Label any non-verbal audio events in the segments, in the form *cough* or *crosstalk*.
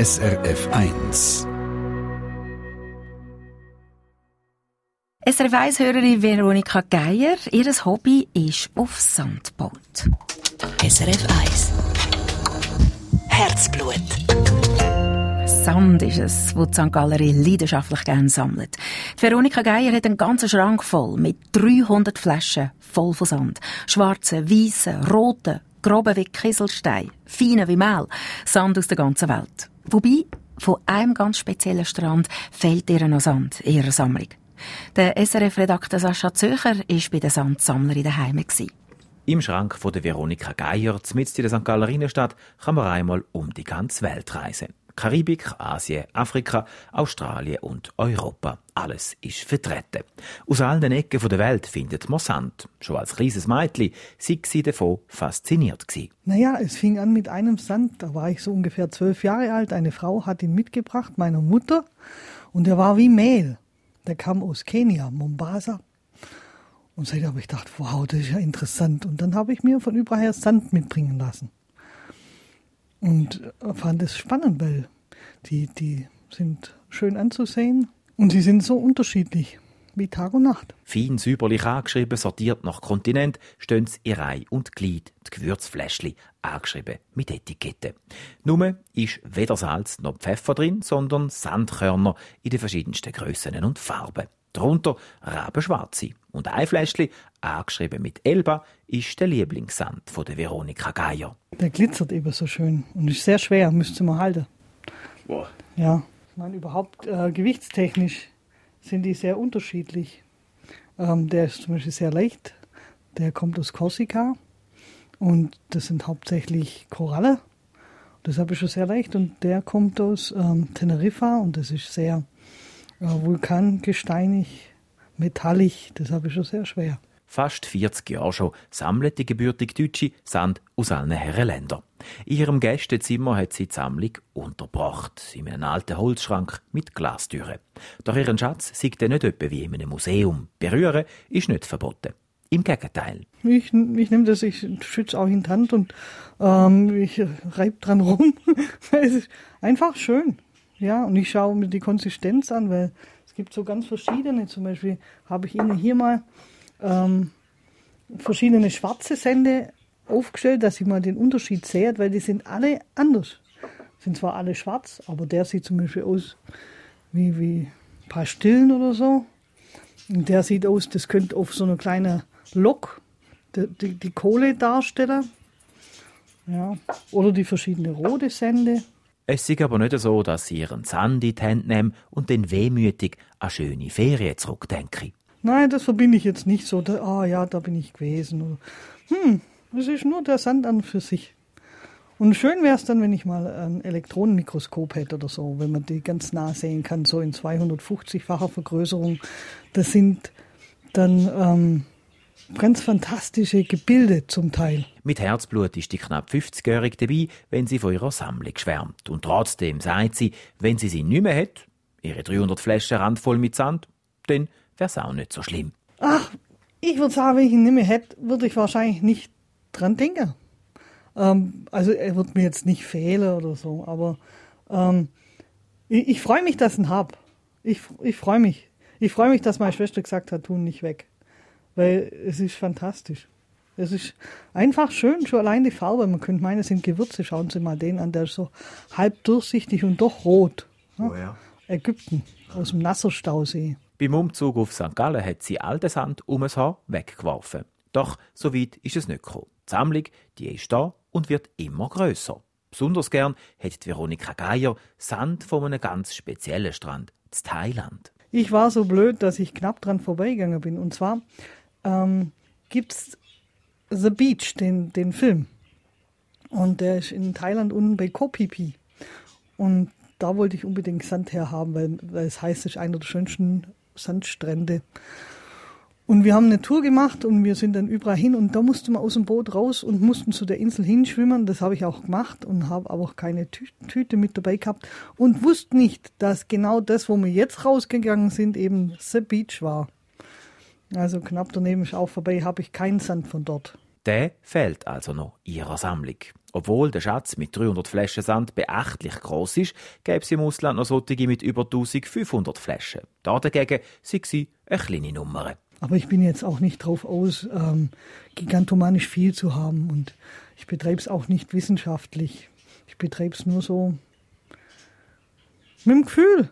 SRF 1. SRF 1-Hörerin Veronika Geier, ihr Hobby ist auf Sandboot. SRF 1 Herzblut Sand ist es, wo die St. Galerie leidenschaftlich gerne sammelt. Die Veronika Geier hat einen ganzen Schrank voll mit 300 Flaschen voll von Sand. Schwarze, weiße, rote, grobe wie Kieselstein, feine wie Mehl. Sand aus der ganzen Welt. Wobei, von einem ganz speziellen Strand fehlt ihr noch Sand in ihrer Sammlung. Der SRF-Redakteur Sascha Zöcher war bei der Sandsammlerin daheim. Im Schrank von der Veronika Geier, mitten in der St. Galerinenstadt, kann man einmal um die ganze Welt reisen. Karibik, Asien, Afrika, Australien und Europa. Alles ist vertreten. Aus allen Ecken der Welt findet man Sand. Schon als kleines Mädchen sei sie davon fasziniert. Naja, es fing an mit einem Sand. Da war ich so ungefähr zwölf Jahre alt. Eine Frau hat ihn mitgebracht, meiner Mutter. Und er war wie Mehl. Der kam aus Kenia, Mombasa. Und seitdem habe ich gedacht, wow, das ist ja interessant. Und dann habe ich mir von überall her Sand mitbringen lassen. Und fand es spannend, weil die, die sind schön anzusehen und sie sind so unterschiedlich wie Tag und Nacht. Fein säuberlich angeschrieben, sortiert nach Kontinent, stehen sie in Reihe und Glied, die Gewürzfläschchen, angeschrieben mit Etiketten. Nur ist weder Salz noch Pfeffer drin, sondern Sandkörner in den verschiedensten Grössen und Farben. Darunter Rabenschwarze. Und ein Fläschchen, angeschrieben mit Elba, ist der Lieblingssand von der Veronika Geier. Der glitzert eben so schön und ist sehr schwer, müsste man halten. Boah. Ja, ich meine, überhaupt äh, gewichtstechnisch sind die sehr unterschiedlich. Ähm, der ist zum Beispiel sehr leicht. Der kommt aus Korsika und das sind hauptsächlich Koralle. Deshalb ist er sehr leicht und der kommt aus ähm, Teneriffa und das ist sehr äh, vulkangesteinig, metallig. Deshalb ist er sehr schwer. Fast 40 Jahre schon sammelt die gebürtige Deutsche Sand aus allen Herrenländern. In ihrem Gästezimmer hat sie die Sammlung unterbracht, in einem alten Holzschrank mit Glastüren. Doch ihren Schatz sieht er nicht etwa wie in einem Museum. Berühren ist nicht verboten. Im Gegenteil. Ich, ich nehme das, ich schütze auch in die Hand und ähm, ich reibe dran rum. *laughs* es ist einfach schön. Ja, und ich schaue mir die Konsistenz an, weil es gibt so ganz verschiedene. Zum Beispiel habe ich Ihnen hier mal ähm, verschiedene schwarze Sände aufgestellt, dass ich mal den Unterschied sehe, weil die sind alle anders. Sind zwar alle schwarz, aber der sieht zum Beispiel aus wie, wie Pastillen oder so. Und der sieht aus, das könnte auf so einer kleinen Lok die, die, die Kohle darstellen. Ja. Oder die verschiedenen rote Sände. Es ist aber nicht so, dass sie ihren Sand in die Hände nehmen und dann wehmütig an schöne Ferien zurückdenken. Nein, das verbinde ich jetzt nicht so. Ah oh ja, da bin ich gewesen. Hm, es ist nur der Sand an für sich. Und schön wäre es dann, wenn ich mal ein Elektronenmikroskop hätte oder so, wenn man die ganz nah sehen kann, so in 250-facher Vergrößerung. Das sind dann ähm, ganz fantastische Gebilde zum Teil. Mit Herzblut ist die knapp 50-Jährige dabei, wenn sie von ihrer Sammlung schwärmt. Und trotzdem sagt sie, wenn sie sie nicht mehr hat, ihre 300 Flaschen randvoll mit Sand, dann wäre es auch nicht so schlimm. Ach, ich würde sagen, wenn ich ihn nicht mehr hätte, würde ich wahrscheinlich nicht dran denken. Ähm, also er wird mir jetzt nicht fehlen oder so, aber ähm, ich, ich freue mich, dass ich ihn habe. Ich, ich freue mich. Ich freue mich, dass meine Schwester gesagt hat, tun nicht weg. Weil es ist fantastisch. Es ist einfach schön, schon allein die Farbe. Man könnte meinen, es sind Gewürze. Schauen Sie mal den an, der ist so halb durchsichtig und doch rot. Oh ja. Ägypten, aus dem Nasserstausee. Beim Umzug auf St. Gallen hat sie all den Sand um das Haar weggeworfen. Doch so weit ist es nicht gekommen. Die Sammlung, die ist da und wird immer größer. Besonders gern hat Veronika Geier Sand von einem ganz speziellen Strand, in Thailand. Ich war so blöd, dass ich knapp dran vorbeigegangen bin. Und zwar ähm, gibt es The Beach, den, den Film. Und der ist in Thailand unten bei Koh Phi Phi. Und da wollte ich unbedingt Sand herhaben, weil, weil es heißt, es ist einer der schönsten Sandstrände. Und wir haben eine Tour gemacht und wir sind dann überall hin und da mussten wir aus dem Boot raus und mussten zu der Insel hinschwimmen. Das habe ich auch gemacht und habe aber auch keine Tü Tüte mit dabei gehabt und wusste nicht, dass genau das, wo wir jetzt rausgegangen sind, eben The Beach war. Also knapp daneben ist auch vorbei, habe ich keinen Sand von dort. Der fehlt also noch ihrer Sammlung. Obwohl der Schatz mit 300 Flaschen Sand beachtlich groß ist, gäbe es im Ausland noch solche mit über 1500 Flaschen. Da dagegen sind sie eine kleine Nummer. Aber ich bin jetzt auch nicht drauf aus, ähm, gigantomanisch viel zu haben. Und ich betreibe es auch nicht wissenschaftlich. Ich betreibe es nur so mit dem Gefühl.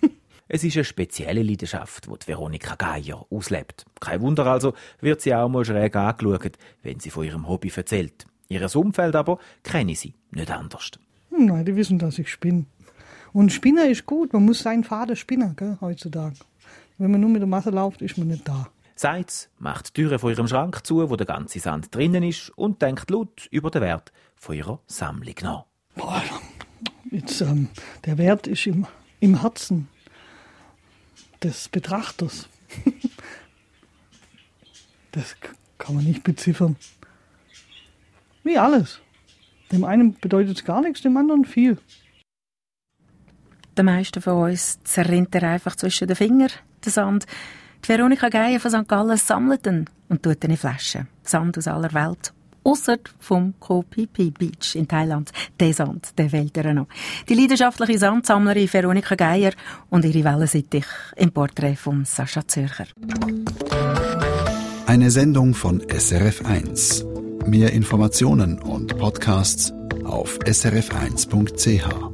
*laughs* Es ist eine spezielle Leidenschaft, die Veronika Geier auslebt. Kein Wunder also, wird sie auch mal schräg angeschaut, wenn sie von ihrem Hobby erzählt. Ihres Umfeld aber kenne sie nicht anders. Nein, die wissen, dass ich spinne. Und Spinner ist gut, man muss seinen Vater spinnen, gell, heutzutage. Wenn man nur mit der Masse läuft, ist man nicht da. Seitz macht die Türe von ihrem Schrank zu, wo der ganze Sand drinnen ist, und denkt laut über den Wert von ihrer Sammlung nach. Boah, jetzt, ähm, der Wert ist im, im Herzen des Betrachters. das kann man nicht beziffern. Wie alles. Dem einen bedeutet es gar nichts, dem anderen viel. Den meisten von uns zerrinnt er einfach zwischen den Fingern, den Sand. Die Veronika Geier von St. Gallen sammelt ihn und tut ihn in Flaschen. Sand aus aller Welt. Ausser vom Koh Phi Phi Beach in Thailand. Der Sand, der fehlt ihr noch. Die leidenschaftliche Sandsammlerin Veronika Geier und ihre Wellensittich im Porträt von Sascha Zürcher. Eine Sendung von SRF1. Mehr Informationen und Podcasts auf srf1.ch.